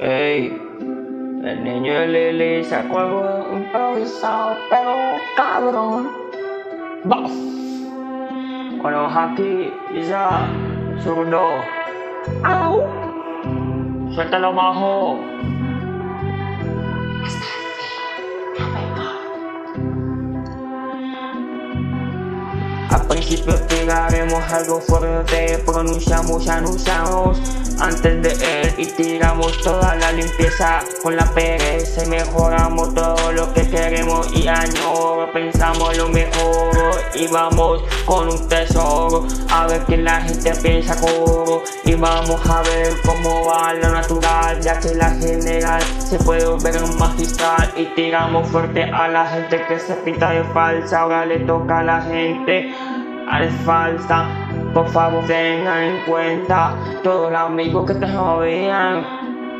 Ey, el niño de Lili sacó algo improvisado, pero cabrón. ¡Baf! Bueno, aquí, ya, zurdo. ¡Au! Suéltalo, majo. Al principio tiraremos algo fuerte, pronunciamos, anunciamos antes de él y tiramos toda la limpieza con la pereza y mejoramos todo lo que queremos y añoro, pensamos lo mejor y vamos con un tesoro. A ver que la gente piensa coro. Y vamos a ver cómo va lo ya que la general se puede ver magistral y tiramos fuerte a la gente que se pinta de falsa ahora le toca a la gente es falsa. Por favor, tengan en cuenta todos los amigos que te vean.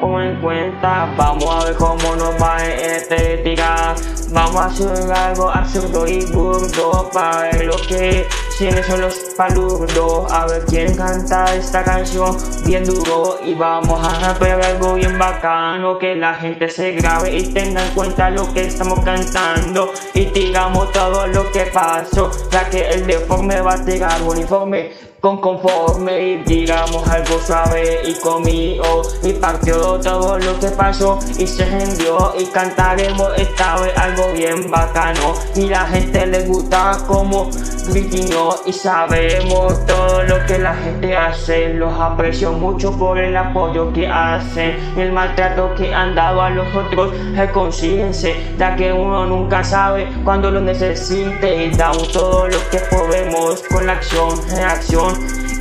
Pongan en cuenta, vamos a ver cómo nos va este tirar. Vamos a hacer algo absurdo y burdo para ver lo que tienen son los palurdos. A ver quién canta esta canción bien duro. Y vamos a hacer algo bien bacano. Que la gente se grabe y tenga en cuenta lo que estamos cantando. Y digamos todo lo que pasó. Ya que el deforme va a tirar uniforme con conforme y digamos algo suave y conmigo y partió todo lo que pasó y se rendió y cantaremos esta vez algo bien bacano. Y la gente le gusta como gritiño y sabemos todo lo que la gente hace. Los aprecio mucho por el apoyo que hacen. El maltrato que han dado a los otros consíguense ya que uno nunca sabe cuando lo necesite. Y damos todo lo que podemos con la acción en acción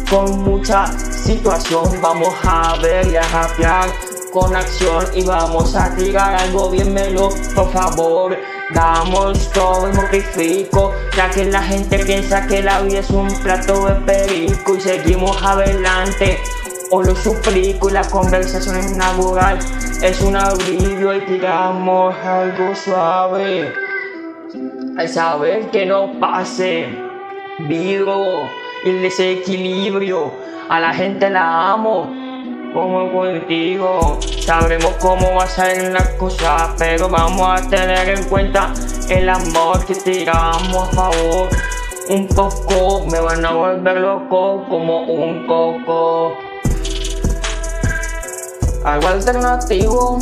con mucha situación. Vamos a ver y a rapear con acción y vamos a tirar algo bien melo. Por favor damos todo y mortifico ya que la gente piensa que la vida es un plato de perico y seguimos adelante. Os lo suplico y la conversación es natural es un abrigo y tiramos algo suave. Al saber que no pase vivo el desequilibrio. A la gente la amo, como contigo. Sabremos cómo va a ser la cosa, pero vamos a tener en cuenta el amor que tiramos a favor. Un poco me van a volver loco como un coco. Algo alternativo.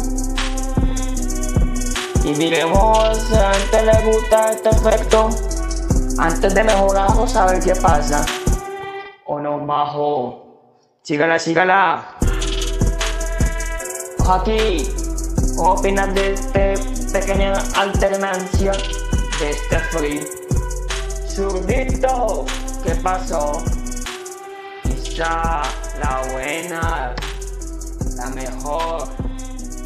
Y diremos si a gente le gusta este efecto. Antes de mejorarlo, a ver qué pasa o no bajo. Sígala, sígala. Aquí, ¿cómo opinas de esta pequeña alternancia de este free? Zurdito, ¿qué pasó? Quizá la buena, la mejor,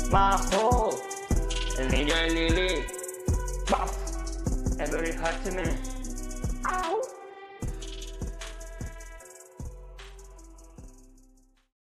bajo, el niño de Lili. To me. Ow.